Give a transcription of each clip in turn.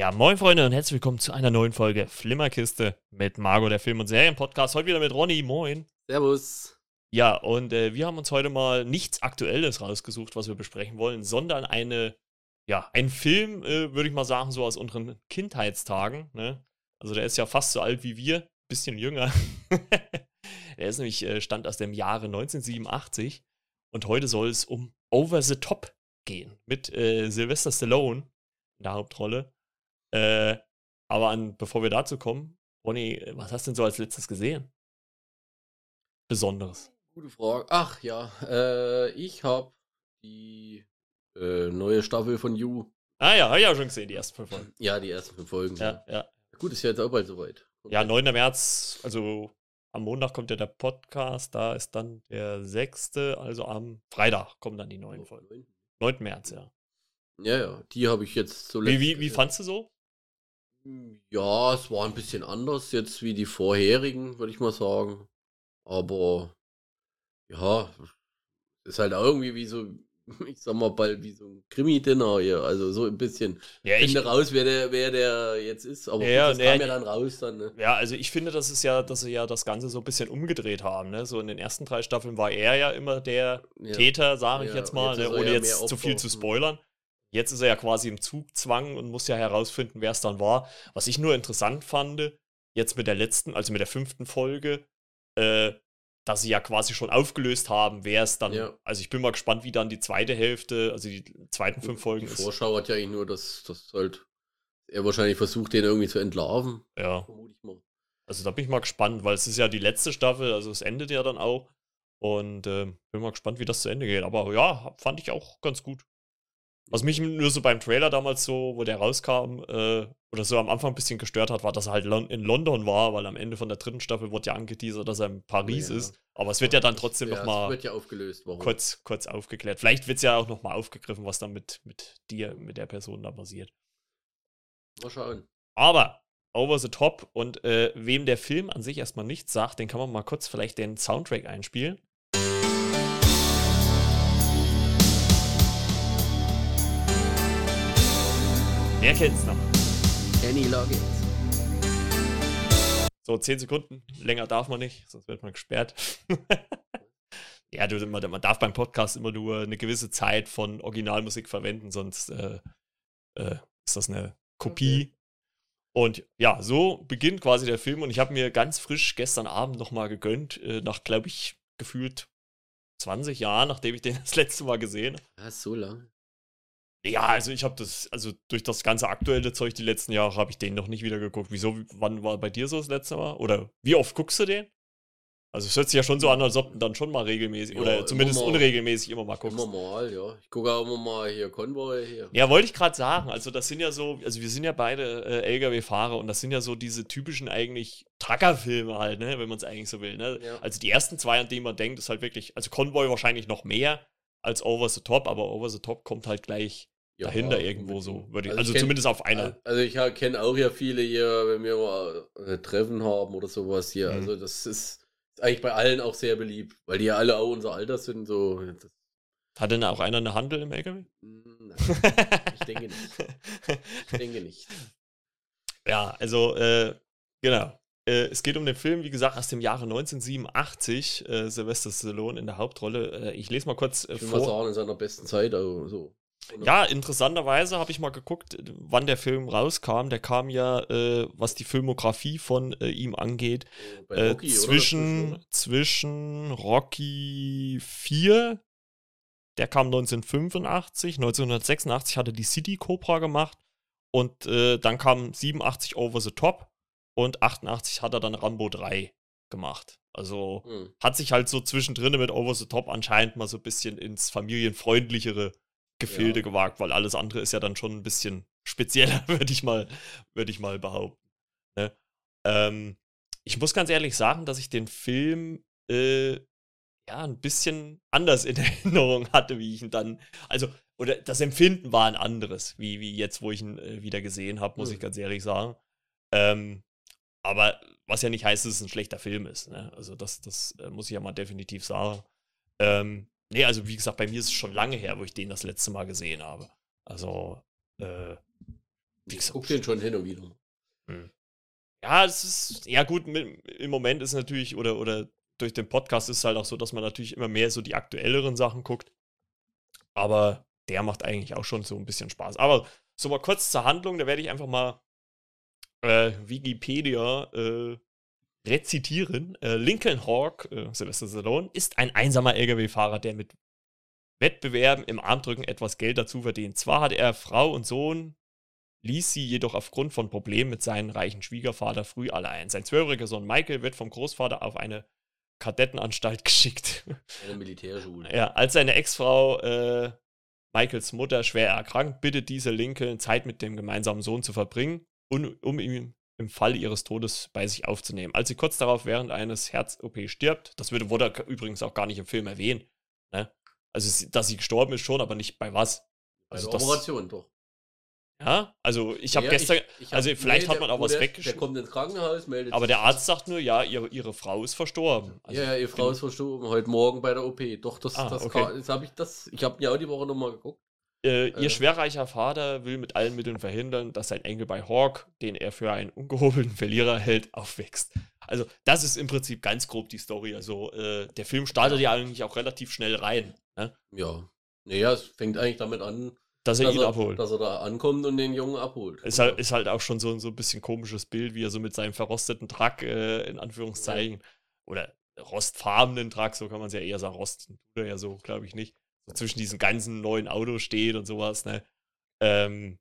Ja, moin Freunde und herzlich willkommen zu einer neuen Folge Flimmerkiste mit Margot, der Film- und Serienpodcast. Heute wieder mit Ronny, moin. Servus. Ja, und äh, wir haben uns heute mal nichts Aktuelles rausgesucht, was wir besprechen wollen, sondern eine, ja, einen Film, äh, würde ich mal sagen, so aus unseren Kindheitstagen. Ne? Also der ist ja fast so alt wie wir, bisschen jünger. der ist nämlich, äh, stammt aus dem Jahre 1987 und heute soll es um Over the Top gehen mit äh, Sylvester Stallone in der Hauptrolle. Äh, aber an, bevor wir dazu kommen, Ronny, was hast du denn so als letztes gesehen? Besonderes. Gute Frage. Ach ja, äh, ich habe die äh, neue Staffel von You. Ah ja, habe ich auch schon gesehen, die ersten fünf Folgen. Ja, die ersten fünf Folgen. Ja, ja. Gut, ist ja jetzt auch bald soweit. Ja, 9. März, also am Montag kommt ja der Podcast, da ist dann der 6., also am Freitag kommen dann die neuen Folgen. 9. März, ja. Ja, ja, die habe ich jetzt so Wie, wie, wie fandst du so? Ja, es war ein bisschen anders jetzt wie die vorherigen, würde ich mal sagen. Aber ja, ist halt auch irgendwie wie so, ich sag mal bald wie so ein Krimi-Dinner hier. Also so ein bisschen. Ja, ich finde raus, wer der, wer der jetzt ist. Aber Ja, das nee, kam ja dann raus dann. Ne? Ja, also ich finde, das ist ja, dass sie ja das Ganze so ein bisschen umgedreht haben. Ne? So in den ersten drei Staffeln war er ja immer der Ja. Täter, sage ich Ja, jetzt mal, jetzt ne? ohne ja jetzt zu viel zu spoilern. Jetzt ist er ja quasi im Zugzwang und muss ja herausfinden, wer es dann war. Was ich nur interessant fand, jetzt mit der letzten, also mit der fünften Folge, äh, dass sie ja quasi schon aufgelöst haben, wer es dann. Ja. Also ich bin mal gespannt, wie dann die zweite Hälfte, also die zweiten fünf Folgen Die ist. Vorschau hat ja eigentlich nur, dass, dass halt er wahrscheinlich versucht, den irgendwie zu entlarven. Ja. Vermute ich mal. Also da bin ich mal gespannt, weil es ist ja die letzte Staffel, also es endet ja dann auch. Und ähm, bin mal gespannt, wie das zu Ende geht. Aber ja, fand ich auch ganz gut. Was mich nur so beim Trailer damals so, wo der rauskam, äh, oder so am Anfang ein bisschen gestört hat, war, dass er halt lon in London war, weil am Ende von der dritten Staffel wurde ja angeteasert, dass er in Paris Ja. ist. Aber es wird ja dann trotzdem ja, noch Es mal wird ja kurz, kurz aufgeklärt. Vielleicht wird es ja auch noch mal aufgegriffen, was dann mit, mit dir, mit der Person da passiert. Mal schauen. Aber over the top und äh, wem der Film an sich erstmal nichts sagt, den kann man mal kurz vielleicht den Soundtrack einspielen. Wer kennt's noch? Kenny Loggins. So, 10 Sekunden. Länger darf man nicht, sonst wird man gesperrt. ja, du, man, man darf beim Podcast immer nur eine gewisse Zeit von Originalmusik verwenden, sonst äh, äh, ist das eine Kopie. Und ja, so beginnt quasi der Film und ich habe mir ganz frisch gestern Abend nochmal gegönnt, äh, nach, glaube ich, gefühlt 20 Jahren, nachdem ich den das letzte Mal gesehen habe. Ja, so lang. Ja, also ich habe das, also durch das ganze aktuelle Zeug die letzten Jahre habe ich den noch nicht wieder geguckt. Wieso, wann war bei dir so das letzte Mal? Oder wie oft guckst du den? Also es hört sich ja schon so an, als ob du dann schon mal regelmäßig, Ja, oder immer zumindest mal. unregelmäßig immer mal guckst. Immer mal, ja. Ich gucke auch immer mal hier Convoy hier. Ja, wollte ich gerade sagen. Also das sind ja so, also wir sind ja beide äh, LKW-Fahrer und das sind ja so diese typischen eigentlich Trucker-Filme halt, ne, wenn man es eigentlich so will. Ne? Ja. Also die ersten zwei, an denen man denkt, ist halt wirklich, also Convoy wahrscheinlich noch mehr als Over the Top, aber Over the Top kommt halt gleich Ja, dahinter irgendwo so, würde ich, also, ich kenn- zumindest auf einer. Also ich kenne auch ja viele hier, wenn wir mal äh, Treffen haben oder sowas hier. Mhm. Also das ist, ist eigentlich bei allen auch sehr beliebt, weil die ja alle auch unser Alter sind. So. Hat denn auch einer eine Handel im LKW? Mm, nein, ich denke nicht. Ich denke nicht. ja, also, äh, genau. Äh, es geht um den Film, wie gesagt, aus dem Jahre 1987. Äh, Sylvester Stallone in der Hauptrolle. Äh, ich lese mal kurz äh, Ich vor. sagen, in seiner besten Zeit. Also, so. Ja, interessanterweise habe ich mal geguckt, wann der Film rauskam. Der kam ja, äh, was die Filmografie von äh, ihm angeht, bei äh, Rocky, oder? zwischen, Dazwischen. zwischen Rocky 4, der kam 1985, 1986 hatte die City Cobra gemacht und äh, dann kam 87 Over the Top und 88 hat er dann Rambo 3 gemacht. Also Hm. hat sich halt so zwischendrin mit Over the Top anscheinend mal so ein bisschen ins familienfreundlichere Gefilde Ja. gewagt, weil alles andere ist ja dann schon ein bisschen spezieller, würde ich mal, würde ich mal behaupten. Ne? Ähm, ich muss ganz ehrlich sagen, dass ich den Film äh, ja ein bisschen anders in Erinnerung hatte, wie ich ihn dann, also oder das Empfinden war ein anderes, wie, wie jetzt, wo ich ihn äh, wieder gesehen habe, muss Hm. ich ganz ehrlich sagen. Ähm, aber was ja nicht heißt, dass es ein schlechter Film ist. Ne? Also das, das äh, muss ich ja mal definitiv sagen. Ähm, nee, also wie gesagt, bei mir ist es schon lange her, wo ich den das letzte Mal gesehen habe. Also, äh, Wie gesagt, guck den schon hin und wieder. Hm. Ja, es ist, ja gut, im Moment ist natürlich, oder, oder durch den Podcast ist es halt auch so, dass man natürlich immer mehr so die aktuelleren Sachen guckt. Aber der macht eigentlich auch schon so ein bisschen Spaß. Aber so mal kurz zur Handlung, da werde ich einfach mal äh, Wikipedia äh, rezitieren. Äh, Lincoln Hawk, äh, Sylvester Stallone, ist ein einsamer Lkw-Fahrer, der mit Wettbewerben im Armdrücken etwas Geld dazu verdient. Zwar hat er Frau und Sohn, ließ sie jedoch aufgrund von Problemen mit seinem reichen Schwiegervater früh allein. Sein zwölfjähriger Sohn Michael wird vom Großvater auf eine Kadettenanstalt geschickt. Eine Militärschule. Ja, als seine Ex-Frau äh, Michaels Mutter schwer erkrankt, bittet diese Lincoln, Zeit mit dem gemeinsamen Sohn zu verbringen, um, um ihn im Fall ihres Todes bei sich aufzunehmen. Als sie kurz darauf während eines Herz-OP stirbt, das wurde, wurde übrigens auch gar nicht im Film erwähnt, ne? Also, dass sie gestorben ist schon, aber nicht bei was. Also bei der Operation doch. Ja, also ich habe ja, gestern, ich, ich hab, also vielleicht nee, hat man auch was weggeschrieben. Der kommt ins Krankenhaus, meldet Aber der Arzt sagt nur, ja, ihre, ihre Frau ist verstorben. Also, ja, ihre Frau ist verstorben, heute Morgen bei der OP. Doch, das, ah, das, okay. das habe ich das, ich habe ja auch die Woche nochmal geguckt. Äh, ihr äh. schwerreicher Vater will mit allen Mitteln verhindern, dass sein Enkel bei Hawk, den er für einen ungehobelten Verlierer hält, aufwächst. Also, das ist im Prinzip ganz grob die Story. Also, äh, der Film startet ja eigentlich auch relativ schnell rein. Ne? Ja. Naja, es fängt eigentlich damit an, dass er dass ihn er, abholt. Dass er da ankommt und den Jungen abholt. Ist halt, ist halt auch schon so, so ein bisschen komisches Bild, wie er so mit seinem verrosteten Truck, äh, in Anführungszeichen, ja. oder rostfarbenen Truck, so kann man es ja eher sagen, rosten tut er ja so, glaube ich nicht, so zwischen diesen ganzen neuen Autos steht und sowas, ne? Ähm,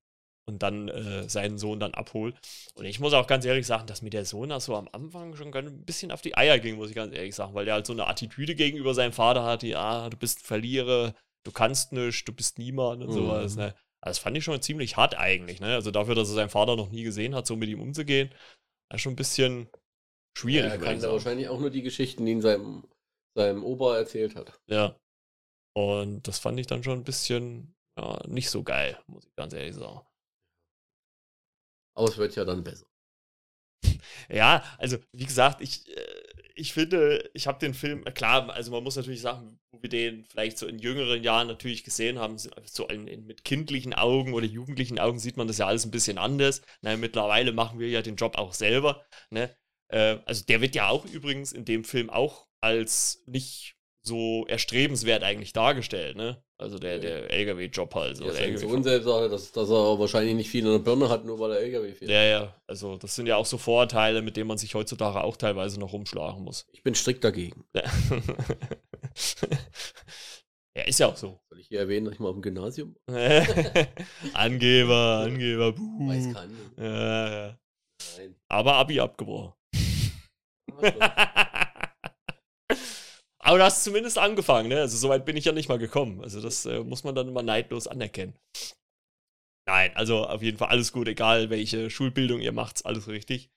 und dann äh, seinen Sohn dann abholt. Und ich muss auch ganz ehrlich sagen, dass mir der Sohn da so am Anfang schon ein bisschen auf die Eier ging, muss ich ganz ehrlich sagen, weil der halt so eine Attitüde gegenüber seinem Vater hat, ja, ah, du bist Verlierer, du kannst nichts, du bist niemand und mhm. sowas. Ne? Also das fand ich schon ziemlich hart eigentlich. Ne? Also dafür, dass er seinen Vater noch nie gesehen hat, so mit ihm umzugehen, ist schon ein bisschen schwierig. Ja, er kann da wahrscheinlich auch nur die Geschichten, die ihn seinem, seinem Opa erzählt hat. Ja. Und das fand ich dann schon ein bisschen ja, nicht so geil, muss ich ganz ehrlich sagen. Aber es wird ja dann besser. ja, also wie gesagt, ich, äh, ich finde, ich habe den Film, äh, klar, also man muss natürlich sagen, wo wir den vielleicht so in jüngeren Jahren natürlich gesehen haben, so in, in, mit kindlichen Augen oder jugendlichen Augen sieht man das ja alles ein bisschen anders. Na, mittlerweile machen wir ja den Job auch selber. Ne? Äh, also der wird ja auch übrigens in dem Film auch als nicht so erstrebenswert eigentlich dargestellt, ne? Also der, der LKW-Job halt. So ja, sein Sohn selbst sagt, dass, dass er wahrscheinlich nicht viel in der Birne hat, nur weil er LKW fährt. Ja, ja. Also das sind ja auch so Vorurteile, mit denen man sich heutzutage auch teilweise noch rumschlagen muss. Ich bin strikt dagegen. Ja, ja ist ja auch so. Soll ich hier erwähnen, dass ich mal auf dem Gymnasium Angeber, Angeber, buh. Weiß kann. Ja, ja. Nein. Aber Abi abgebrochen. Aber du hast zumindest angefangen, ne? Also soweit bin ich ja nicht mal gekommen. Also das äh, muss man dann immer neidlos anerkennen. Nein, also auf jeden Fall alles gut, egal welche Schulbildung ihr macht, alles richtig.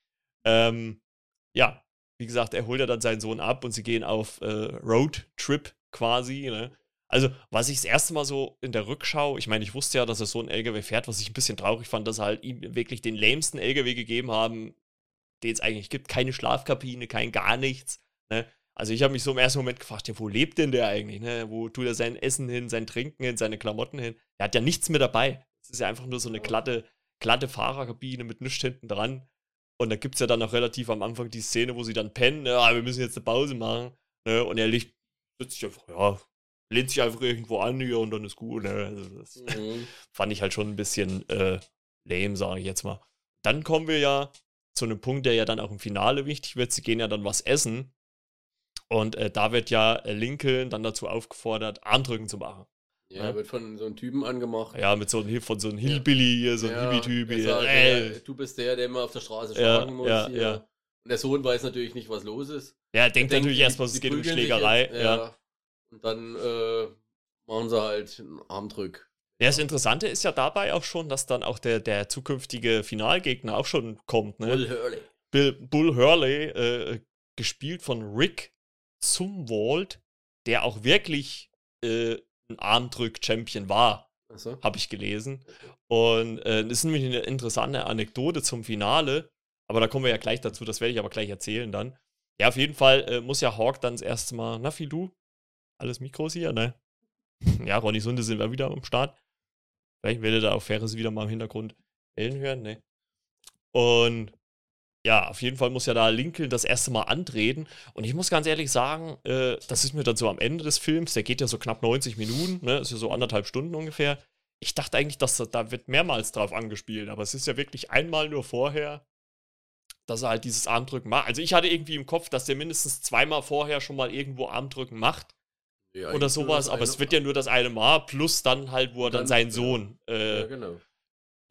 Ähm, ja, wie gesagt, er holt ja dann seinen Sohn ab und sie gehen auf äh, Roadtrip quasi, ne? Also, was ich das erste Mal so in der Rückschau, ich meine, ich wusste ja, dass er so ein LKW fährt, was ich ein bisschen traurig fand, dass er halt ihm wirklich den lämsten LKW gegeben haben, den es eigentlich gibt. Keine Schlafkabine, kein gar nichts. Ne? Also ich habe mich so im ersten Moment gefragt, ja, wo lebt denn der eigentlich? Ne? Wo tut er sein Essen hin, sein Trinken hin, seine Klamotten hin? Er hat ja nichts mehr dabei. Es ist ja einfach nur so eine glatte, glatte Fahrerkabine mit nichts hinten dran. Und da gibt es ja dann auch relativ am Anfang die Szene, wo sie dann pennen, ne? wir müssen jetzt eine Pause machen. Ne? Und er liegt, sitzt sich einfach, ja, lehnt sich einfach irgendwo an hier und dann ist gut. Ne? Also das mhm. fand ich halt schon ein bisschen äh, lame, sage ich jetzt mal. Dann kommen wir ja zu einem Punkt, der ja dann auch im Finale wichtig wird. Sie gehen ja dann was essen. Und äh, da wird ja äh, Lincoln dann dazu aufgefordert, Armdrücken zu machen. Ja, ja, wird von so einem Typen angemacht. Ja, mit so einem, von so einem Hillbilly hier, so einem ja, Hippie-Typ. Äh, du bist der, der immer auf der Straße schlagen muss. Ja, ja. Und der Sohn weiß natürlich nicht, was los ist. Ja, er denkt natürlich erstmal, es geht um Schlägerei. Jetzt, ja. Und dann äh, machen sie halt einen Armdrück. Ja, das Interessante ist ja dabei auch schon, dass dann auch der, der zukünftige Finalgegner auch schon kommt. Ne? Bull Hurley. Bill, Bull Hurley, äh, gespielt von Rick zum Vault, der auch wirklich äh, ein Armdrück-Champion war. So. Habe ich gelesen. Und äh, das ist nämlich eine interessante Anekdote zum Finale. Aber da kommen wir ja gleich dazu. Das werde ich aber gleich erzählen dann. Ja, auf jeden Fall äh, muss ja Hawk dann das erste Mal. Na, du? Alles Mikros hier, ne? ja, Ronny Sunde sind wir wieder am Start. Vielleicht werdet ihr auch Ferris wieder mal im Hintergrund. Ellen hören, ne? Und ja, auf jeden Fall muss ja da Lincoln das erste Mal antreten. Und ich muss ganz ehrlich sagen, äh, das ist mir dann so am Ende des Films, der geht ja so knapp 90 Minuten, ne? Ist ja so anderthalb Stunden ungefähr. Ich dachte eigentlich, dass da wird mehrmals drauf angespielt, aber es ist ja wirklich einmal nur vorher, dass er halt dieses Armdrücken macht. Also ich hatte irgendwie im Kopf, dass der mindestens zweimal vorher schon mal irgendwo Armdrücken macht. Ja, oder sowas, aber es wird ja nur das eine Mal, plus dann halt, wo er dann, dann seinen Sohn äh, ja, genau.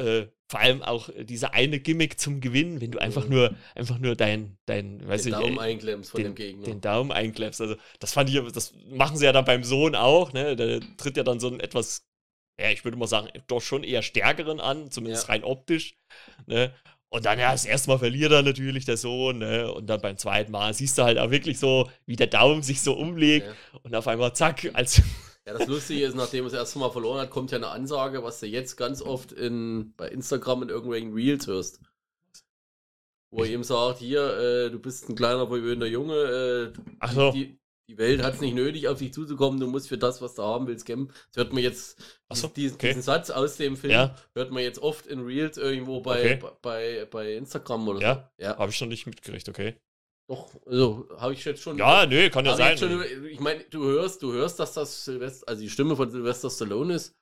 Äh, vor allem auch diese eine Gimmick zum Gewinnen, wenn du einfach nur, einfach nur dein, dein, weiß den ich, Daumen einklemmst von den, dem Gegner. Den Daumen einklemmst. Also, das fand ich, das machen sie ja dann beim Sohn auch, ne? Da tritt ja dann so ein etwas, ja, ich würde mal sagen, doch schon eher stärkeren an, zumindest ja. rein optisch, ne? Und dann, ja, das erste Mal verliert er natürlich der Sohn, ne? Und dann beim zweiten Mal siehst du halt auch wirklich so, wie der Daumen sich so umlegt ja. und auf einmal zack, als ja, das Lustige ist, nachdem er das erste Mal verloren hat, kommt ja eine Ansage, was du jetzt ganz oft in, bei Instagram in irgendwelchen Reels hörst. Wo er ihm sagt, hier, äh, du bist ein kleiner, verwöhnter Junge, äh, Ach so. die, die Welt hat es nicht nötig, auf dich zuzukommen, du musst für das, was du haben willst, kämpfen. Das hört man jetzt, so, diesen, okay. diesen, Satz aus dem Film, ja. hört man jetzt oft in Reels irgendwo bei, okay. bei, bei Instagram oder ja. so. Ja, habe ich schon nicht mitgekriegt, okay. Doch, also habe ich jetzt schon. Ja, nö, kann ja sein. Schon, ich meine, du hörst, du hörst, dass das Silvester, also die Stimme von Sylvester Stallone ist.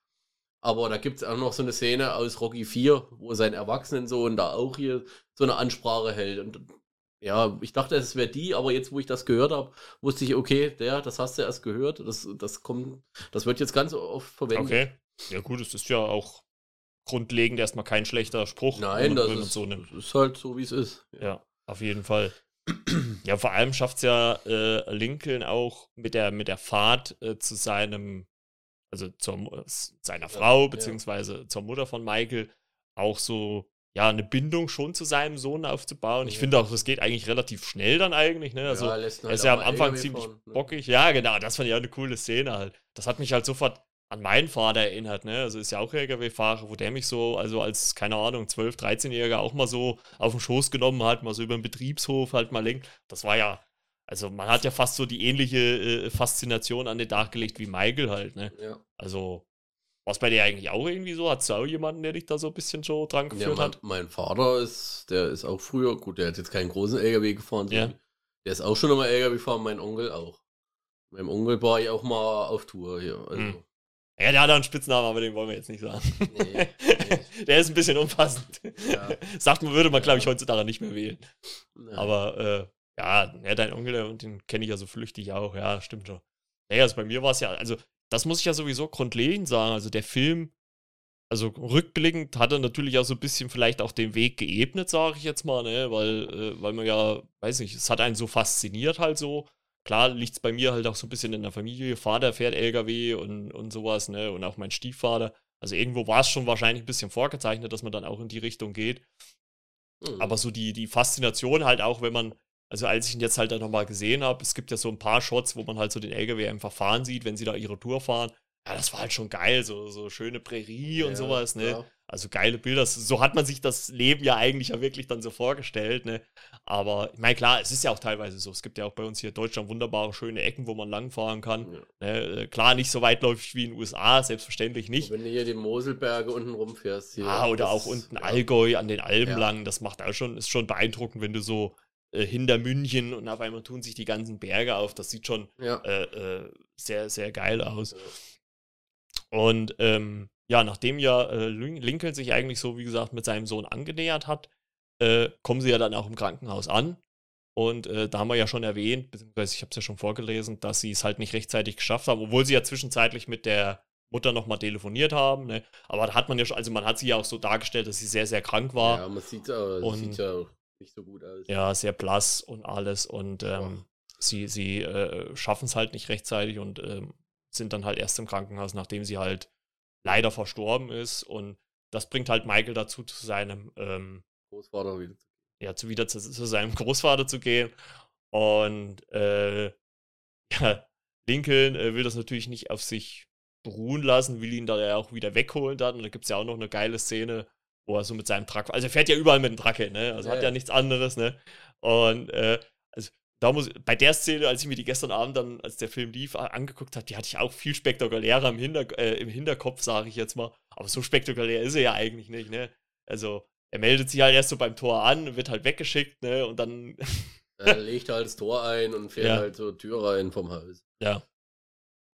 Aber da gibt es auch noch so eine Szene aus Rocky 4, wo sein Erwachsenensohn da auch hier so eine Ansprache hält. Und ja, ich dachte, es wäre die, aber jetzt, wo ich das gehört habe, wusste ich, okay, der, das hast du erst gehört. Das, das kommt, das wird jetzt ganz oft verwendet. Okay. Ja, gut, es ist ja auch grundlegend erstmal kein schlechter Spruch. Nein, das ist, so das ist halt so, wie es ist. Ja. ja, auf jeden Fall. Ja, vor allem schafft es ja äh, Lincoln auch mit der, mit der Fahrt äh, zu seinem, also zur, seiner Frau, ja, beziehungsweise ja. zur Mutter von Michael, auch so, ja, eine Bindung schon zu seinem Sohn aufzubauen. Ja. Ich finde auch, das geht eigentlich relativ schnell dann eigentlich, ne? Also, er halt ist ja am Anfang ziemlich fahren, ne? bockig. Ja, genau, das fand ich auch eine coole Szene halt. Das hat mich halt sofort an meinen Vater erinnert, ne? Also ist ja auch LKW-Fahrer, wo der mich so, also als, keine Ahnung, 12-, 13-Jähriger auch mal so auf den Schoß genommen hat, mal so über den Betriebshof halt mal lenkt. Das war ja, also man hat ja fast so die ähnliche äh, Faszination an den Tag gelegt wie Michael halt, ne? Ja. Also, was bei dir eigentlich auch irgendwie so? Hat du auch jemanden, der dich da so ein bisschen so dran geführt ja, mein, hat? Mein Vater ist, der ist auch früher, gut, der hat jetzt keinen großen LKW gefahren, ja. der ist auch schon einmal LKW gefahren, mein Onkel auch. Meinem Onkel war ich auch mal auf Tour hier. Also. Hm. Ja, der hat einen Spitznamen, aber den wollen wir jetzt nicht sagen. Nee, nee. der ist ein bisschen unpassend. Ja. Sagt man, würde man, glaube ich, heutzutage nicht mehr wählen. Nee. Aber äh, ja, ja, dein Onkel, und den kenne ich ja so flüchtig auch, ja, stimmt schon. Naja, also bei mir war es ja, also das muss ich ja sowieso grundlegend sagen. Also der Film, also rückblickend hat er natürlich auch so ein bisschen vielleicht auch den Weg geebnet, sage ich jetzt mal, ne? Weil, äh, weil man ja, weiß nicht, es hat einen so fasziniert halt so. Klar liegt es bei mir halt auch so ein bisschen in der Familie. Vater fährt LKW und, und sowas, ne? Und auch mein Stiefvater. Also irgendwo war es schon wahrscheinlich ein bisschen vorgezeichnet, dass man dann auch in die Richtung geht. Mhm. Aber so die, die Faszination halt auch, wenn man, also als ich ihn jetzt halt dann nochmal gesehen habe, es gibt ja so ein paar Shots, wo man halt so den LKW einfach fahren sieht, wenn sie da ihre Tour fahren. Ja, das war halt schon geil, so, so schöne Prärie ja, und sowas, ne? Ja. Also geile Bilder. So hat man sich das Leben ja eigentlich ja wirklich dann so vorgestellt, ne? Aber ich meine, klar, es ist ja auch teilweise so. Es gibt ja auch bei uns hier in Deutschland wunderbare, schöne Ecken, wo man langfahren kann. Ja. Ne? Äh, klar, nicht so weitläufig wie in den USA, selbstverständlich nicht. Wenn du hier die Moselberge unten rumfährst. Hier, ah, oder auch unten ja. Allgäu an den Alpen lang, das macht auch schon, ist schon beeindruckend, wenn du so äh, hinter München und auf einmal tun sich die ganzen Berge auf. Das sieht schon äh, äh sehr, sehr geil aus. Und ähm, ja, nachdem ja äh, Lincoln sich eigentlich so, wie gesagt, mit seinem Sohn angenähert hat, äh, kommen sie ja dann auch im Krankenhaus an. Und äh, da haben wir ja schon erwähnt, beziehungsweise ich habe es ja schon vorgelesen, dass sie es halt nicht rechtzeitig geschafft haben, obwohl sie ja zwischenzeitlich mit der Mutter nochmal telefoniert haben. Ne? Aber da hat man ja schon, also man hat sie ja auch so dargestellt, dass sie sehr, sehr krank war. Ja, man sieht, äh, und, sieht ja nicht so gut aus. Ja, sehr blass und alles. Und ähm, sie, sie äh, schaffen es halt nicht rechtzeitig und ähm, sind dann halt erst im Krankenhaus, nachdem sie halt leider verstorben ist. Und das bringt halt Michael dazu, zu seinem ähm, Großvater wieder zu Ja, zu, wieder zu, zu, seinem Großvater zu gehen. Und äh, ja, Lincoln äh, will das natürlich nicht auf sich beruhen lassen, will ihn da ja auch wieder wegholen dann. Und da gibt es ja auch noch eine geile Szene, wo er so mit seinem Truck, also er fährt ja überall mit dem Truck hin, ne? Also ja, hat ja, ja nichts anderes, ne? Und äh, also da muss, bei der Szene, als ich mir die gestern Abend dann, als der Film lief, angeguckt habe, die hatte ich auch viel spektakulärer im, Hinter, äh, im Hinterkopf, sage ich jetzt mal. Aber so spektakulär ist er ja eigentlich nicht, ne? Also, er meldet sich halt erst so beim Tor an, wird halt weggeschickt, ne? Und dann. er legt halt das Tor ein und fährt ja. halt so Tür rein vom Haus. Ja.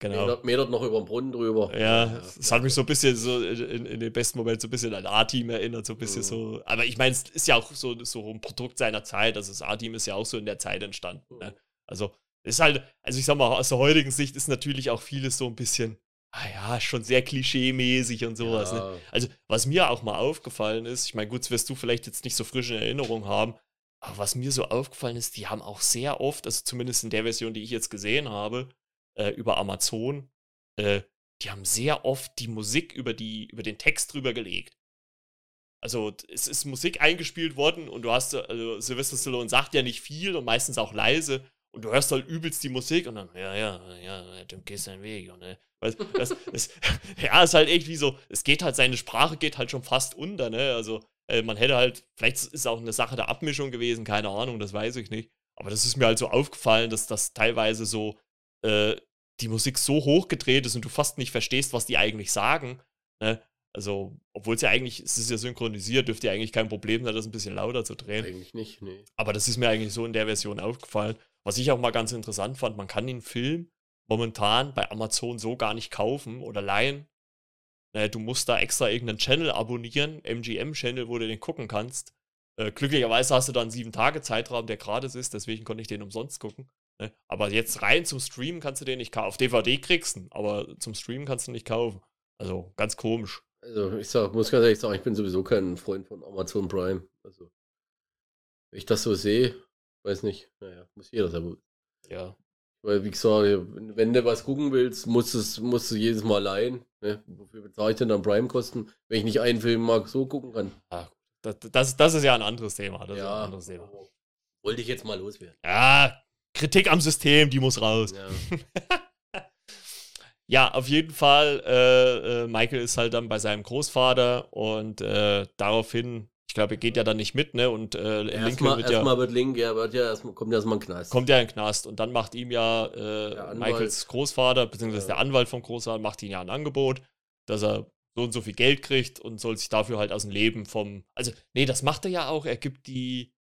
Genau. Metert, noch über den Brunnen drüber. Ja, es ja, hat mich so ein bisschen so in, in den besten Momenten so ein bisschen an A-Team erinnert, so ein bisschen mhm. so. Aber ich meine, es ist ja auch so, so ein Produkt seiner Zeit. Also das A-Team ist ja auch so in der Zeit entstanden. Ne? Mhm. Ne? Also, ist halt, also ich sag mal, aus der heutigen Sicht ist natürlich auch vieles so ein bisschen, ah ja, schon sehr klischee-mäßig und sowas. Ne? Ja. Ne? Also, was mir auch mal aufgefallen ist, ich meine, gut, das wirst du vielleicht jetzt nicht so frisch in Erinnerung haben, aber was mir so aufgefallen ist, die haben auch sehr oft, also zumindest in der Version, die ich jetzt gesehen habe, äh, über Amazon, äh, die haben sehr oft die Musik über, die, über den Text drüber gelegt. Also es ist Musik eingespielt worden und du hast, also Sylvester Stallone sagt ja nicht viel und meistens auch leise und du hörst halt übelst die Musik und dann, ja, ja, ja, du gehst deinen Weg. Und, ne? das, das, ja, ist halt irgendwie so, es geht halt, seine Sprache geht halt schon fast unter, ne? Also äh, man hätte halt, vielleicht ist es auch eine Sache der Abmischung gewesen, keine Ahnung, das weiß ich nicht. Aber das ist mir halt so aufgefallen, dass das teilweise so äh, die Musik so hochgedreht ist und du fast nicht verstehst, was die eigentlich sagen. Ne? Also, obwohl es ja eigentlich, es ist ja synchronisiert, dürfte ja eigentlich kein Problem sein, das ein bisschen lauter zu drehen. Eigentlich nicht, nee. Aber das ist mir eigentlich so in der Version aufgefallen. Was ich auch mal ganz interessant fand, man kann den Film momentan bei Amazon so gar nicht kaufen oder leihen. Äh, du musst da extra irgendeinen Channel abonnieren, MGM-Channel, wo du den gucken kannst. Äh, glücklicherweise hast du da einen 7-Tage-Zeitraum, der gratis ist, deswegen konnte ich den umsonst gucken. Ne? Aber jetzt rein zum Streamen kannst du den nicht kaufen. Auf DVD kriegst du aber zum Streamen kannst du nicht kaufen. Also ganz komisch. Also ich sag, muss ganz ehrlich sagen, ich bin sowieso kein Freund von Amazon Prime. Also, wenn ich das so sehe, weiß nicht, naja, muss jeder selber. Ja. Weil, wie gesagt, wenn du was gucken willst, musst, es, musst du jedes Mal leihen. Ne? Wofür bezahle ich denn dann Prime-Kosten, wenn ich nicht einen Film mag, so gucken kann? Ach, das, das, das, ist ja ein anderes Thema. Das ja, ein anderes Thema. Wollte ich jetzt mal loswerden. Ja, Kritik am System, die muss raus. Ja, ja auf jeden Fall, äh, äh, Michael ist halt dann bei seinem Großvater und äh, daraufhin ich glaube, er geht ja dann nicht mit, ne? Und äh, ja, Lincoln wird ja. Erstmal wird Link, ja, wird ja erstmal, kommt ja erstmal in den Knast. Kommt ja in den Knast und dann macht ihm ja äh, Michaels Großvater, beziehungsweise der Anwalt vom Großvater, macht ihm ja ein Angebot, dass er so und so viel Geld kriegt und soll sich dafür halt aus dem Leben vom. Also, nee, das macht er ja auch. Er gibt die,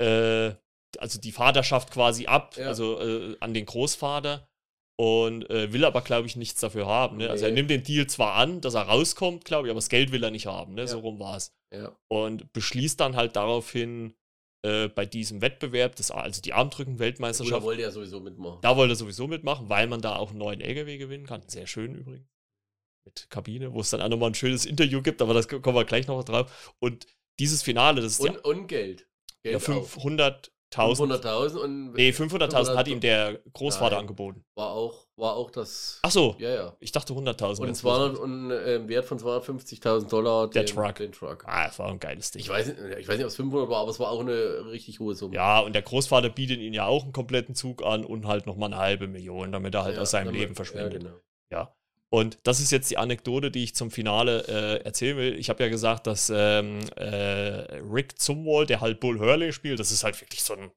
äh, also die Vaterschaft quasi ab, ja. also äh, an den Großvater und äh, will aber, glaube ich, nichts dafür haben. Ne? Nee. Also er nimmt den Deal zwar an, dass er rauskommt, glaube ich, aber das Geld will er nicht haben. Ne? Ja. So rum war es. Ja. Und beschließt dann halt daraufhin äh, bei diesem Wettbewerb, das, also die Armdrücken-Weltmeisterschaft. Da wollte er sowieso mitmachen. Da wollte er sowieso mitmachen, weil man da auch einen neuen LKW gewinnen kann. Sehr schön übrigens. Mit Kabine, wo es dann auch nochmal ein schönes Interview gibt, aber das kommen wir gleich noch drauf. Und dieses Finale, das ist. Und, ja, und Geld. Geld ja, 500, 500.000 und. Nee, 500.000 hat ihm der Großvater Nein, angeboten. War auch, war auch das. Ach so. Ja, ja. Ich dachte 100.000. Und, 200, und äh, Wert von 250.000 Dollar. Der den, Truck. Den Truck. Ah, das war ein geiles Ding. Ich weiß, nicht, ich weiß nicht, ob es 500 war, aber es war auch eine richtig hohe Summe. Ja, und der Großvater bietet ihn ja auch einen kompletten Zug an und halt nochmal eine halbe Million, damit er halt ja, aus seinem damit, Leben verschwindet. Ja, genau. Ja. Und das ist jetzt die Anekdote, die ich zum Finale äh, erzählen will. Ich habe ja gesagt, dass ähm, äh, Rick Zumwalt, der halt Bull Hurley spielt, das ist halt wirklich so ein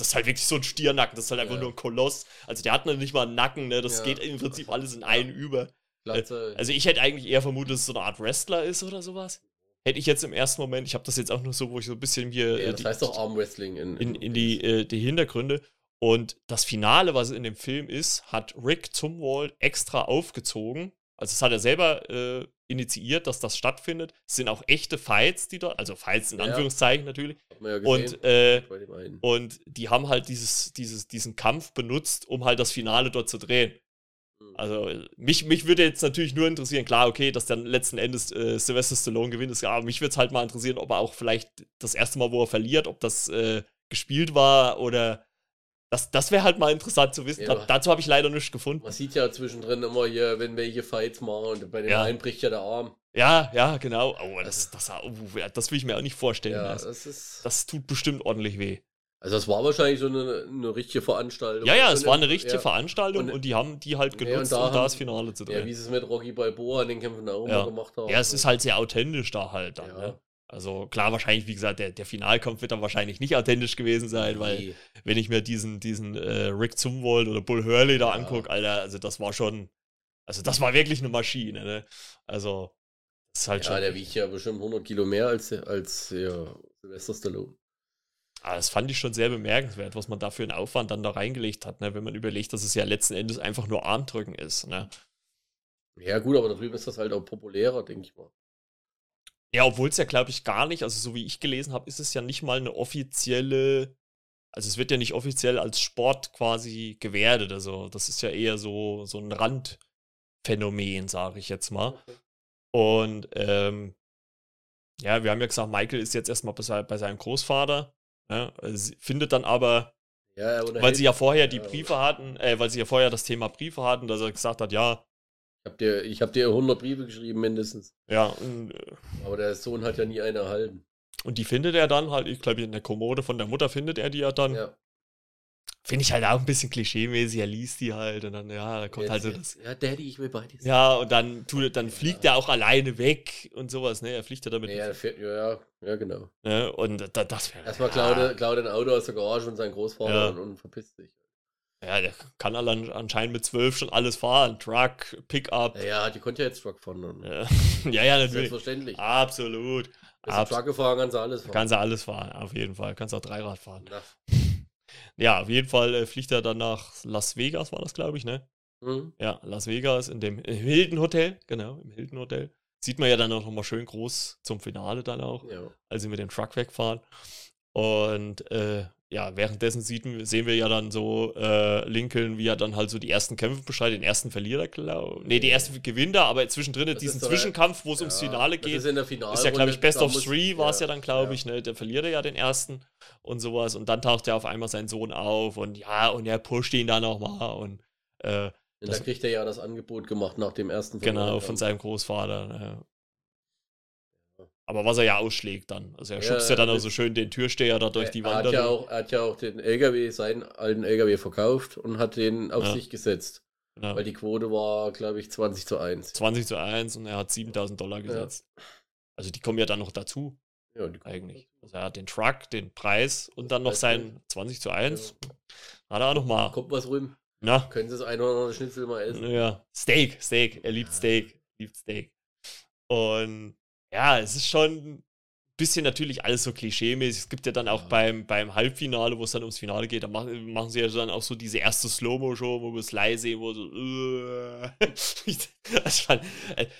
das ist halt wirklich so ein Stiernacken, das ist halt einfach ja. nur ein Koloss. Also der hat noch nicht mal einen Nacken, ne? Das ja. geht im Prinzip alles in einen über. Glatze. Also ich hätte eigentlich eher vermutet, dass es so eine Art Wrestler ist oder sowas. Hätte ich jetzt im ersten Moment, ich habe das jetzt auch nur so, wo ich so ein bisschen mir. Ja, äh, das die, heißt doch Armwrestling in, in, in die, äh, die Hintergründe. Und das Finale, was in dem Film ist, hat Rick Zumwalt extra aufgezogen. Also das hat er selber äh, initiiert, dass das stattfindet. Es sind auch echte Fights, die dort, also Fights in ja, Anführungszeichen natürlich. Ja und, äh, und die haben halt dieses, dieses, diesen Kampf benutzt, um halt das Finale dort zu drehen. Mhm. Also mich, mich würde jetzt natürlich nur interessieren, klar, okay, dass dann letzten Endes äh, Sylvester Stallone gewinnt, ist, aber mich würde es halt mal interessieren, ob er auch vielleicht das erste Mal, wo er verliert, ob das äh, gespielt war oder das, das wäre halt mal interessant zu wissen. Ja. Da, dazu habe ich leider nichts gefunden. Man sieht ja zwischendrin immer hier, wenn welche Fights machen und bei den ja. einen bricht ja der Arm. Ja, ja, genau. Oh, das, das, oh, das will ich mir auch nicht vorstellen. Ja, also, das, ist das tut bestimmt ordentlich weh. Also es war wahrscheinlich so eine, eine richtige Veranstaltung. Ja, ja, es war eine richtige ja. Veranstaltung und, und, die haben die halt genutzt, da um da das Finale zu drehen. Ja, wie sie es mit Rocky Balboa in den Kämpfen auch ja. gemacht haben. Ja, es ist halt sehr authentisch da halt dann. Ja. Ne? Also klar, wahrscheinlich, wie gesagt, der, der Finalkampf wird dann wahrscheinlich nicht authentisch gewesen sein, weil nee. wenn ich mir diesen, diesen äh, Rick Zumwalt oder Bull Hurley da ja. angucke, Alter, also das war schon, also das war wirklich eine Maschine, ne? Also Das ist halt ja, schon. der wiegt ja bestimmt 100 Kilo mehr als, als ja, Sylvester Stallone. Ah, das fand ich schon sehr bemerkenswert, was man da für einen Aufwand dann da reingelegt hat, ne? wenn man überlegt, dass es ja letzten Endes einfach nur Armdrücken ist. Ne? Ja, gut, aber da drüben ist das halt auch populärer, denke ich mal. Ja, obwohl es ja, glaube ich, gar nicht, also so wie ich gelesen habe, ist es ja nicht mal eine offizielle, also es wird ja nicht offiziell als Sport quasi gewertet. Also das ist ja eher so, so ein Randphänomen, sage ich jetzt mal. Und ähm, ja, wir haben ja gesagt, Michael ist jetzt erstmal bei, bei seinem Großvater, ja, also findet dann aber, Ja, weil sie ja vorher die Briefe hatten, äh, weil sie ja vorher das Thema Briefe hatten, dass er gesagt hat, ja, Ich habe dir, ich hab dir 100 Briefe geschrieben, mindestens. ja, und, äh, Aber der Sohn hat ja nie einen erhalten. und die findet er dann halt, ich glaube, in der Kommode von der Mutter findet er die ja dann. Ja. Finde ich halt auch ein bisschen klischee-mäßig, er liest die halt und dann, ja, da kommt halt so das. Ja, Daddy, ich will bei dir sein. Ja, und dann, tut, dann fliegt er auch alleine weg und sowas, ne? Er fliegt ja damit. Ja, fährt, ja, ja, ja, genau. Ne? Und da, das wäre. Erstmal ja, klaut er, ein Auto aus der Garage von seinem Großvater Ja. und, und verpisst sich. Ja, der kann anscheinend mit zwölf schon alles fahren. Truck, Pickup. Ja, die konnte ja jetzt Truck fahren. Ja, ja, ja, natürlich. Selbstverständlich. Absolut. Ist Abs Truck gefahren, kannst du alles fahren. kannst du alles fahren, auf jeden Fall. Kannst auch Dreirad fahren. Na. Ja, auf jeden Fall äh, fliegt er dann nach Las Vegas, war das, glaube ich, ne? Hm? Ja, Las Vegas in dem im Hilton Hotel, genau, im Hilton Hotel. Sieht man ja dann auch nochmal schön groß zum Finale dann auch, Ja. als sie mit dem Truck wegfahren. Und äh, ja, währenddessen sieht, sehen wir ja dann so äh, Lincoln, wie er dann halt so die ersten Kämpfe beschreibt, den ersten Verlierer, glaube Ne, die ersten Gewinner, aber zwischendrin Das diesen Zwischenkampf, wo es ums Ja, Finale das geht. Ist, in der Finale Ist ja, glaube ich, Best of Three war es ja dann, glaube ja. ich, ne? Der verliert er ja den ersten und sowas. Und dann taucht ja auf einmal sein Sohn auf und ja, und er pusht ihn dann nochmal und äh, Und Das- da kriegt er ja das Angebot gemacht nach dem ersten genau, Finale. von seinem Großvater. Ne? Aber was er ja ausschlägt dann. Also er Ja, schubst ja dann auch so schön den Türsteher da durch die er, Wand. hat ja dann. auch, er hat ja auch den LKW, seinen alten LKW verkauft und hat den auf Ja. sich gesetzt. Genau. Weil die Quote war, glaube ich, 20 zu 1. 20 zu 1 und er hat 7000 Dollar gesetzt. Also die kommen ja dann noch dazu, Ja, die eigentlich. Also er hat den Truck, den Preis und dann noch sein 20 zu 1. Hat er auch noch mal. Kommt was rum. Na, Können Sie das ein oder andere Schnitzel mal essen? Ja, Steak, Steak. Er liebt Steak. Liebt Steak. Und ja, es ist schon ein bisschen natürlich alles so klischee-mäßig. Es gibt ja dann auch Ja. beim, beim Halbfinale, wo es dann ums Finale geht, da machen, machen sie ja dann auch so diese erste Slow-Mo-Show, wo wir Sly sehen, wo so. äh,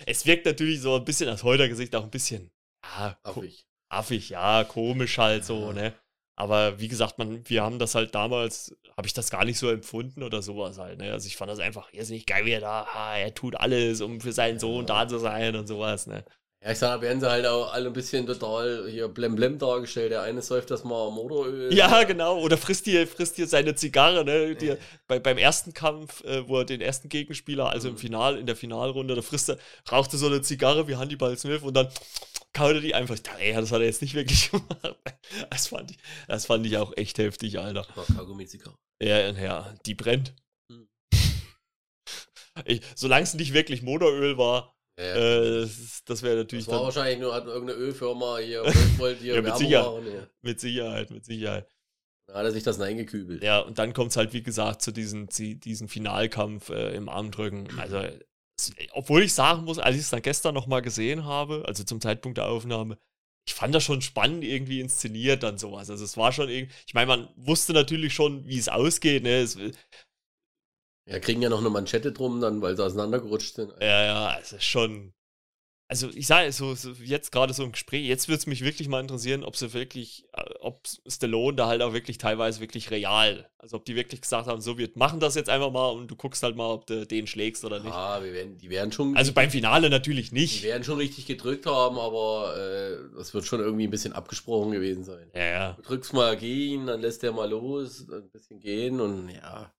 es wirkt natürlich so ein bisschen aus heutiger Gesicht auch ein bisschen ja, Affig. affig, ja, komisch halt so, Ja. ne? Aber wie gesagt, man, wir haben das halt damals, habe ich das gar nicht so empfunden oder sowas halt, ne? Also ich fand das einfach irrsinnig geil, wie er da, ah, er tut alles, um für seinen Sohn da zu sein und sowas, ne? Ja, ich sag, werden sie halt auch alle ein bisschen total hier blem-blem dargestellt. Der eine säuft das mal Motoröl. Ja, genau. Oder frisst hier, frisst hier seine Zigarre, ne? Die, bei, beim ersten Kampf, äh, wo er den ersten Gegenspieler, also im Mhm. Final, in der Finalrunde, da frisst er, rauchte so eine Zigarre wie Hannibal Smith und dann kaut er die einfach. Ich dachte, ey, das hat er jetzt nicht wirklich gemacht. Das fand ich, das fand ich auch echt heftig, Alter. War Kaugummi-Zigarre. Ja, ja, die brennt. Hm. Ich, Solange es nicht wirklich Motoröl war, Ja, äh, das, wäre natürlich das war dann wahrscheinlich nur hat irgendeine Ölfirma hier, wollte hier Ja, mit Sicherheit. machen. Ja. mit Sicherheit, mit Sicherheit. Da hat er sich das reingekübelt. Ja, und dann kommt es halt, wie gesagt, zu diesem, diesem Finalkampf äh, im Armdrücken. Also, obwohl ich sagen muss, als ich es dann gestern nochmal gesehen habe, also zum Zeitpunkt der Aufnahme, ich fand das schon spannend irgendwie inszeniert dann sowas. Also es war schon irgendwie, ich meine, man wusste natürlich schon, wie es ausgeht, ne? Es, Ja, kriegen ja noch eine Manschette drum, dann, weil sie auseinandergerutscht sind. ja, ja, es ist schon. Also ich sage so, so jetzt gerade so im Gespräch, jetzt würde es mich wirklich mal interessieren, ob sie wirklich, äh, ob Stallone da halt auch wirklich teilweise wirklich real, also ob die wirklich gesagt haben, so wir machen das jetzt einfach mal und du guckst halt mal, ob du den schlägst oder nicht. Ah, wir werden, die werden schon. Also beim Finale natürlich die nicht. werden schon richtig gedrückt haben, aber äh, das wird schon irgendwie ein bisschen abgesprochen gewesen sein. Ja, ja. Du drückst mal gehen, dann lässt der mal los, ein bisschen gehen und ja.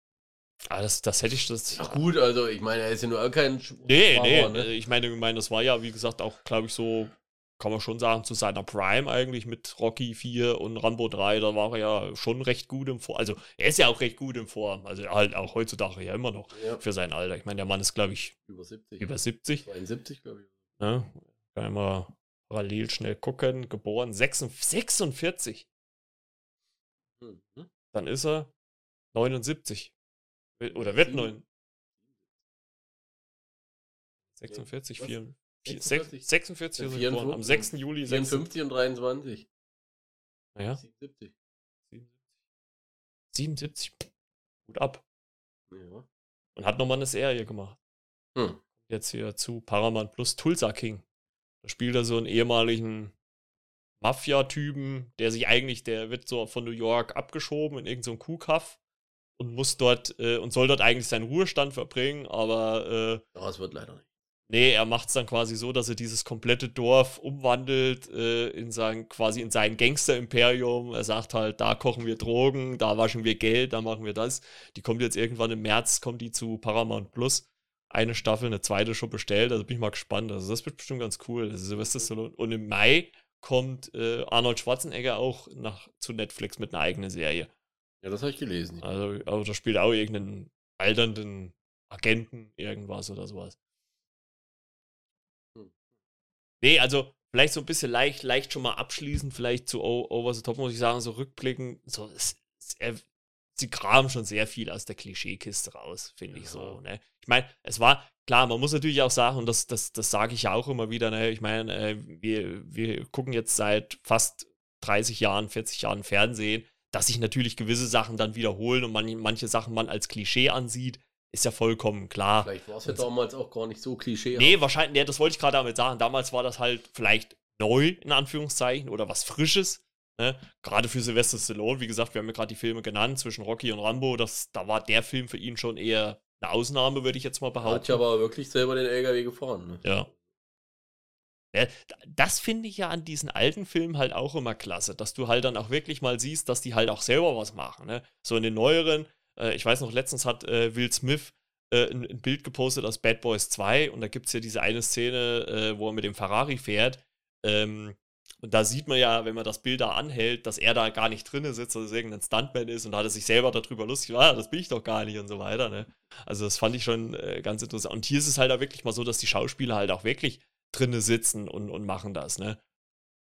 Aber das, das hätte ich das. Ja, gut, also ich meine, er ist ja nur auch kein Nee, Fahrer, nee, ne? äh, ich meine, ich meine, das war ja, wie gesagt, auch, glaube ich, so, kann man schon sagen, zu seiner Prime eigentlich mit Rocky 4 und Rambo 3, da war er ja schon recht gut im Form. Also, er ist ja auch recht gut in Form. Also, halt auch heutzutage ja immer noch Ja, für sein Alter. Ich meine, der Mann ist, glaube ich, über 70. über 70. 72, glaube ich. Ne? Kann ich mal parallel schnell gucken. Geboren 46. 46. Hm. hm. Dann ist er 79. Oder wird Sieben. 9. 46, Was? 4, 46, 46 Ja, ist geboren, am 6. Juli 54 und 23. Naja, 77. 77. Gut ab. Ja. Und hat nochmal eine Serie gemacht. Hm. Jetzt hier zu Paramount Plus Tulsa King. Da spielt er so einen ehemaligen Mafia-Typen, der sich eigentlich, der wird so von New York abgeschoben in irgendeinen so Kuhkaff und muss dort äh, und soll dort eigentlich seinen Ruhestand verbringen, aber äh, Ja, es wird leider nicht. Nee, er macht es dann quasi so, dass er dieses komplette Dorf umwandelt äh, in sein, quasi in sein Gangster-Imperium. Er sagt halt, da kochen wir Drogen, da waschen wir Geld, da machen wir das. Die kommt jetzt irgendwann im März, kommt die zu Paramount Plus. Eine Staffel, eine zweite schon bestellt, also bin ich mal gespannt. Also das wird bestimmt ganz cool. Also Sylvester Stallone. Und im Mai kommt äh, Arnold Schwarzenegger auch nach, zu Netflix mit einer eigenen Serie. Ja, das habe ich gelesen. Also, also da spielt auch irgendeinen alternden Agenten, irgendwas oder sowas. Hm. Nee, also vielleicht so ein bisschen leicht, leicht schon mal abschließend, vielleicht zu Over the Top, muss ich sagen, so rückblicken. So, es, es, er, sie graben schon sehr viel aus der Klischeekiste raus, finde ich so. Ja. Ne? Ich meine, es war, klar, man muss natürlich auch sagen, und das, das, das sage ich ja auch immer wieder, ne? ich meine, äh, wir, wir gucken jetzt seit fast 30 Jahren, 40 Jahren Fernsehen, dass sich natürlich gewisse Sachen dann wiederholen und man, manche Sachen man als Klischee ansieht, ist ja vollkommen klar. Vielleicht war es ja damals auch gar nicht so klischee. Nee, wahrscheinlich, nee, das wollte ich gerade damit sagen. Damals war das halt vielleicht neu, in Anführungszeichen, oder was Frisches. Ne? Gerade für Sylvester Stallone, wie gesagt, wir haben ja gerade die Filme genannt zwischen Rocky und Rambo. Das, da war der Film für ihn schon eher eine Ausnahme, würde ich jetzt mal Hat behaupten. ja aber wirklich selber den LKW gefahren. Ne? Ja. Das finde ich ja an diesen alten Filmen halt auch immer klasse, dass du halt dann auch wirklich mal siehst, dass die halt auch selber was machen. Ne? So in den neueren, äh, ich weiß noch, letztens hat äh, Will Smith äh, ein, ein, Bild gepostet aus Bad Boys 2 und da gibt es ja diese eine Szene, äh, wo er mit dem Ferrari fährt. Ähm, und da sieht man ja, wenn man das Bild da anhält, dass er da gar nicht drin sitzt, dass es irgendein Stuntman ist und da hat er sich selber darüber lustig ah, das bin ich doch gar nicht und so weiter. Ne? Also das fand ich schon äh, ganz interessant. Und hier ist es halt auch wirklich mal so, dass die Schauspieler halt auch wirklich drinne sitzen und, und machen das, ne?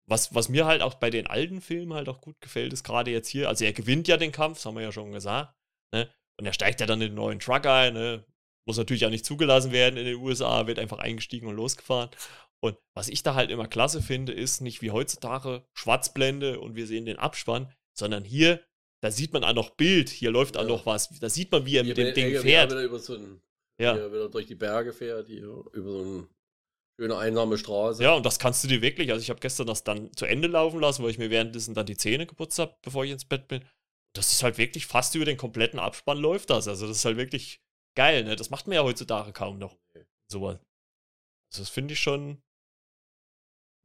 Was, was mir halt auch bei den alten Filmen halt auch gut gefällt, ist gerade jetzt hier, also er gewinnt ja den Kampf, das haben wir ja schon gesagt, ne? Und er steigt ja dann in den neuen Truck ein, ne? Muss natürlich auch nicht zugelassen werden in den USA, wird einfach eingestiegen und losgefahren. Und was ich da halt immer klasse finde, ist nicht wie heutzutage Schwarzblende und wir sehen den Abspann, sondern hier, da sieht man auch noch Bild, hier läuft auch Ja. noch was, da sieht man, wie er Hier mit dem Ding fährt. Wieder über so ein, Ja. hier wieder durch die Berge fährt, hier über so eine schöne einsame Straße. Ja, und das kannst du dir wirklich, also ich habe gestern das dann zu Ende laufen lassen, weil ich mir währenddessen dann die Zähne geputzt habe, bevor ich ins Bett bin. Das ist halt wirklich fast über den kompletten Abspann läuft das. Also das ist halt wirklich geil, ne? Das macht man ja heutzutage kaum noch. Sowas. Also das finde ich schon,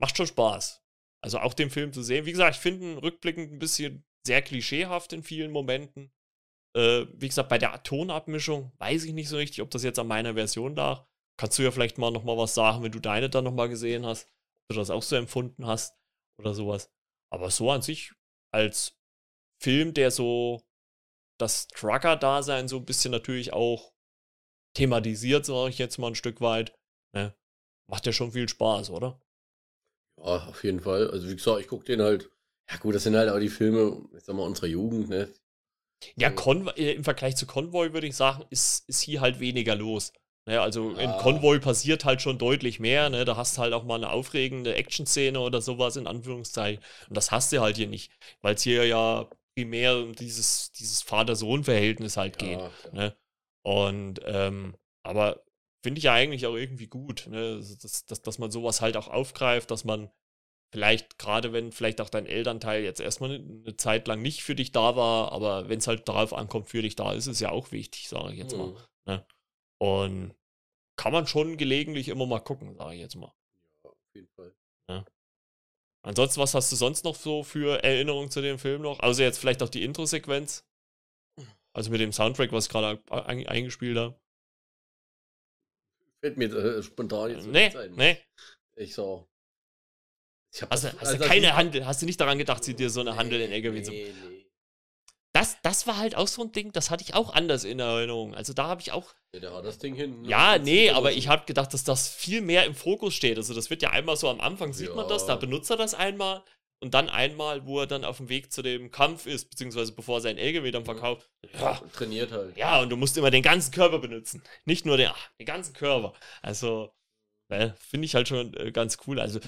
macht schon Spaß. Also auch den Film zu sehen. Wie gesagt, ich finde ihn rückblickend ein bisschen sehr klischeehaft in vielen Momenten. Äh, wie gesagt, bei der Tonabmischung weiß ich nicht so richtig, ob das jetzt an meiner Version lag. Kannst du ja vielleicht mal noch mal was sagen, wenn du deine dann noch mal gesehen hast, ob du das auch so empfunden hast oder sowas. Aber so an sich als Film, der so das Trucker-Dasein so ein bisschen natürlich auch thematisiert, sage ich jetzt mal ein Stück weit, ne? macht ja schon viel Spaß, oder? Ja, auf jeden Fall. Also wie gesagt, ich gucke den halt. Ja gut, das sind halt auch die Filme, ich sag mal, unserer Jugend, ne? Ja, So. Convoy, äh, im Vergleich zu Convoy würde ich sagen, ist, ist hier halt weniger los. Ne, also in Ja. Convoy passiert halt schon deutlich mehr. Ne? Da hast du halt auch mal eine aufregende Action-Szene oder sowas in Anführungszeichen. Und das hast du halt hier nicht, weil es hier ja primär um dieses, dieses Vater-Sohn-Verhältnis halt geht. Ja. Ne? Und, ähm, aber finde ich ja eigentlich auch irgendwie gut, ne? Also, dass, dass, dass man sowas halt auch aufgreift, dass man vielleicht, gerade wenn vielleicht auch dein Elternteil jetzt erstmal eine, Zeit lang nicht für dich da war, aber wenn es halt darauf ankommt, für dich da ist, ist es ja auch wichtig, sage ich jetzt mal. Mhm. Und kann man schon gelegentlich immer mal gucken, sage ich jetzt mal. Ja, auf jeden Fall. Ansonsten, was hast du sonst noch so für Erinnerungen zu dem Film noch? Also jetzt vielleicht auch die Intro-Sequenz. Also mit dem Soundtrack, was ich gerade ein- eingespielt habe. Fällt mir äh, spontan jetzt so Nee, nichts ein. nee. Ich so. Ich hab Hast du, das- hast du also keine die- Handel, hast du nicht daran gedacht, sie dir so eine Handel in zu. Nee, nee. Das, das war halt auch so ein Ding, das hatte ich auch anders in Erinnerung. Also da habe ich auch. Ja, der hat das Ding hin. ne? Ja, nee, aber ich habe gedacht, dass das viel mehr im Fokus steht. Also das wird ja einmal so am Anfang sieht man das, da Ja. benutzt er das einmal und dann einmal, wo er dann auf dem Weg zu dem Kampf ist, beziehungsweise bevor er sein LKW dann verkauft. Ja, Trainiert halt. ja, und du musst immer den ganzen Körper benutzen. Nicht nur den, den ganzen Körper. Also, Ne? Finde ich halt schon äh, ganz cool. Also,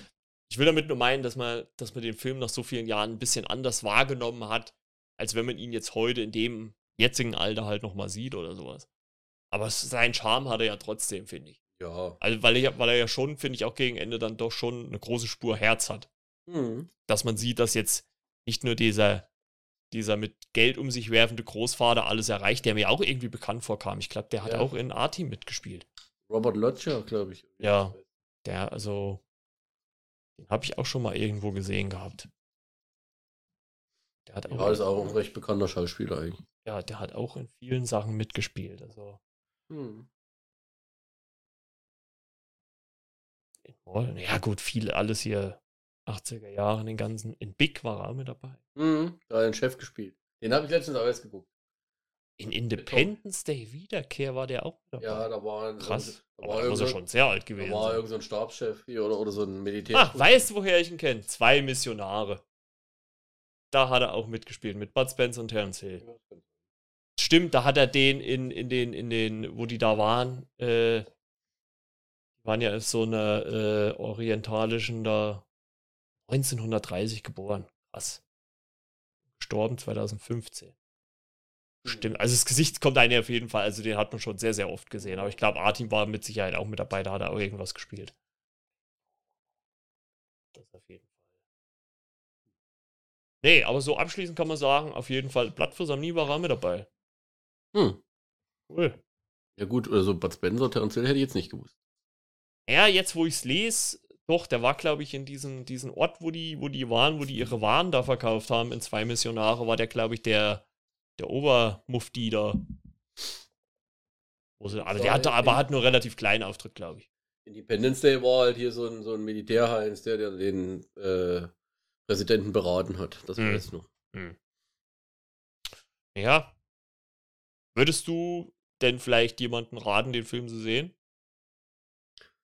ich will damit nur meinen, dass man, dass man den Film nach so vielen Jahren ein bisschen anders wahrgenommen hat, als wenn man ihn jetzt heute in dem jetzigen Alter halt nochmal sieht oder sowas. Aber seinen Charme hat er ja trotzdem, finde ich. Ja. Also, weil er, weil er ja schon, finde ich, auch gegen Ende dann doch schon eine große Spur Herz hat. Mhm. Dass man sieht, dass jetzt nicht nur dieser, dieser mit Geld um sich werfende Großvater alles erreicht, der mir auch irgendwie bekannt vorkam. Ich glaube, der hat Ja. auch in A-Team mitgespielt. Robert Lodger, glaube ich. Ja. Der, also, den habe ich auch schon mal irgendwo gesehen gehabt. Der hat auch, Ja, ist auch ein recht bekannter Schauspieler eigentlich. ja, der hat auch in vielen Sachen mitgespielt. Also, Rollen. Ja, gut, viele, alles hier 80er Jahre, den ganzen. In Big war er auch mit dabei. Mhm. Da hat er den Chef gespielt. Den habe ich letztens auch erst geguckt. In Independence Day Wiederkehr war der auch dabei. Ja, da war ein, Krass. Da war, da muss er schon sehr alt da gewesen war sein. irgend so ein Stabschef hier oder, oder so ein Militär. Ach, weißt du, woher ich ihn kenne? Zwei Missionare. Da hat er auch mitgespielt, mit Bud Spence und Terence Hill. Stimmt, da hat er den in, in den, in den, wo die da waren, äh, waren ja aus so einer äh, orientalischen da 1930 geboren. Krass. Gestorben 2015. Stimmt, also das Gesicht kommt einem auf jeden Fall, also den hat man schon sehr, sehr oft gesehen. Aber ich glaube, Artin war mit Sicherheit auch mit dabei, da hat er auch irgendwas gespielt. Das auf jeden Fall. Nee, aber so abschließend kann man sagen, auf jeden Fall, Blatt für Samni war er mit dabei. Hm. Cool. Ja gut, also Bud Spencer, Terence Hill hätte ich jetzt nicht gewusst. Ja, jetzt wo ich es lese, doch, der war, glaube ich, in diesem, diesem Ort, wo die, wo die waren, wo die ihre Waren da verkauft haben, in zwei Missionare, war der, glaube ich, der, der Obermufti da. Wo sie, aber der hatte aber hat nur relativ kleinen Auftritt, glaube ich. Independence Day war halt hier so ein, so ein Militärheinz, der, der den äh, Präsidenten beraten hat. Das Mhm. jetzt noch. Ja. Würdest du denn vielleicht jemanden raten, den Film zu sehen?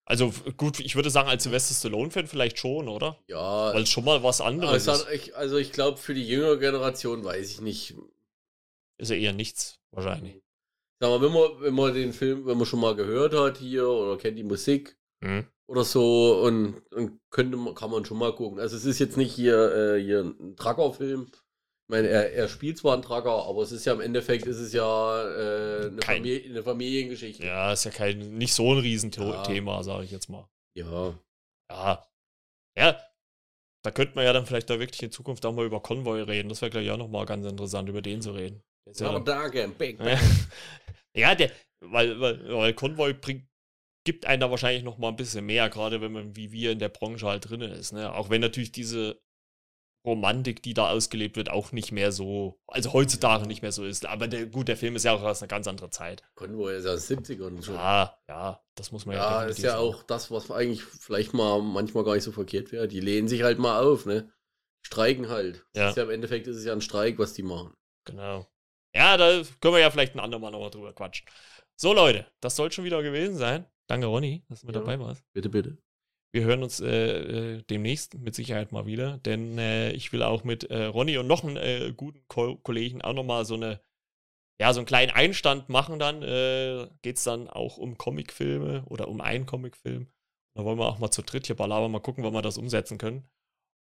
Also gut, ich würde sagen, als Sylvester Stallone-Fan vielleicht schon, oder? Ja, Weil es schon mal was anderes es hat, ist. ich, also ich glaube, für die jüngere Generation weiß ich nicht. Ist ja eher nichts, wahrscheinlich. Sag mal, wenn man, wenn man den Film, wenn man schon mal gehört hat hier oder kennt die Musik Mhm. Oder so und, und könnte man, kann man schon mal gucken. Also es ist jetzt nicht hier, äh, hier ein Trucker-Film. Ich meine, er, er spielt zwar einen Trucker, aber es ist ja im Endeffekt ist es ja äh, eine, Kein- Familie, eine Familiengeschichte. Ja, ist ja kein, nicht so ein Riesenthema, Ja. sage ich jetzt mal. Ja. Ja. Ja. Da könnte man ja dann vielleicht da wirklich in Zukunft auch mal über Konvoi reden. Das wäre gleich auch nochmal ganz interessant, über den zu reden. Dann-. Ja, ja der, weil, weil, weil Konvoi bringt, gibt einen da wahrscheinlich noch mal ein bisschen mehr, gerade wenn man wie wir in der Branche halt drin ist. Ne? Auch wenn natürlich diese Romantik, die da ausgelebt wird, auch nicht mehr so, also heutzutage nicht mehr so ist. Aber der, gut, der Film ist ja auch aus einer ganz anderen Zeit. Konvoi ist ja 70ern schon. Ja, ja, das muss man ja Ja, definitiv ist ja sagen. auch das, was eigentlich vielleicht mal manchmal gar nicht so verkehrt wäre. Die lehnen sich halt mal auf, ne? Streiken halt. Das Ja. Ist ja im Endeffekt ist es ja ein Streik, was die machen. Genau. Ja, da können wir ja vielleicht ein andermal nochmal drüber quatschen. So, Leute, das soll schon wieder gewesen sein. Danke, Ronny, dass du mit Ja. dabei warst. Bitte, bitte. Wir hören uns äh, äh, demnächst mit Sicherheit mal wieder, denn äh, ich will auch mit äh, Ronny und noch einem äh, guten Ko Kollegen auch nochmal so eine, ja, so einen kleinen Einstand machen dann. Äh, Geht es dann auch um Comicfilme oder um einen Comicfilm. Da wollen wir auch mal zu dritt hier balabern, mal gucken, wann wir das umsetzen können.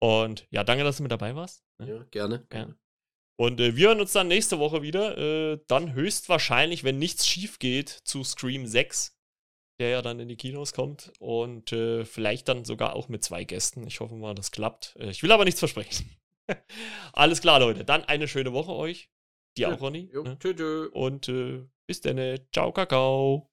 Und ja, danke, dass du mit dabei warst. ne? Ja, gerne. Ja. Und äh, wir hören uns dann nächste Woche wieder. Äh, dann höchstwahrscheinlich, wenn nichts schief geht, zu Scream 6, der ja dann in die Kinos kommt. Und äh, vielleicht dann sogar auch mit zwei Gästen. Ich hoffe mal, das klappt. Äh, ich will aber nichts versprechen. Alles klar, Leute. Dann eine schöne Woche euch. Dir auch, Ronny. Jo, ne? tschö, tschö. Und äh, bis dann. Ciao, Kakao.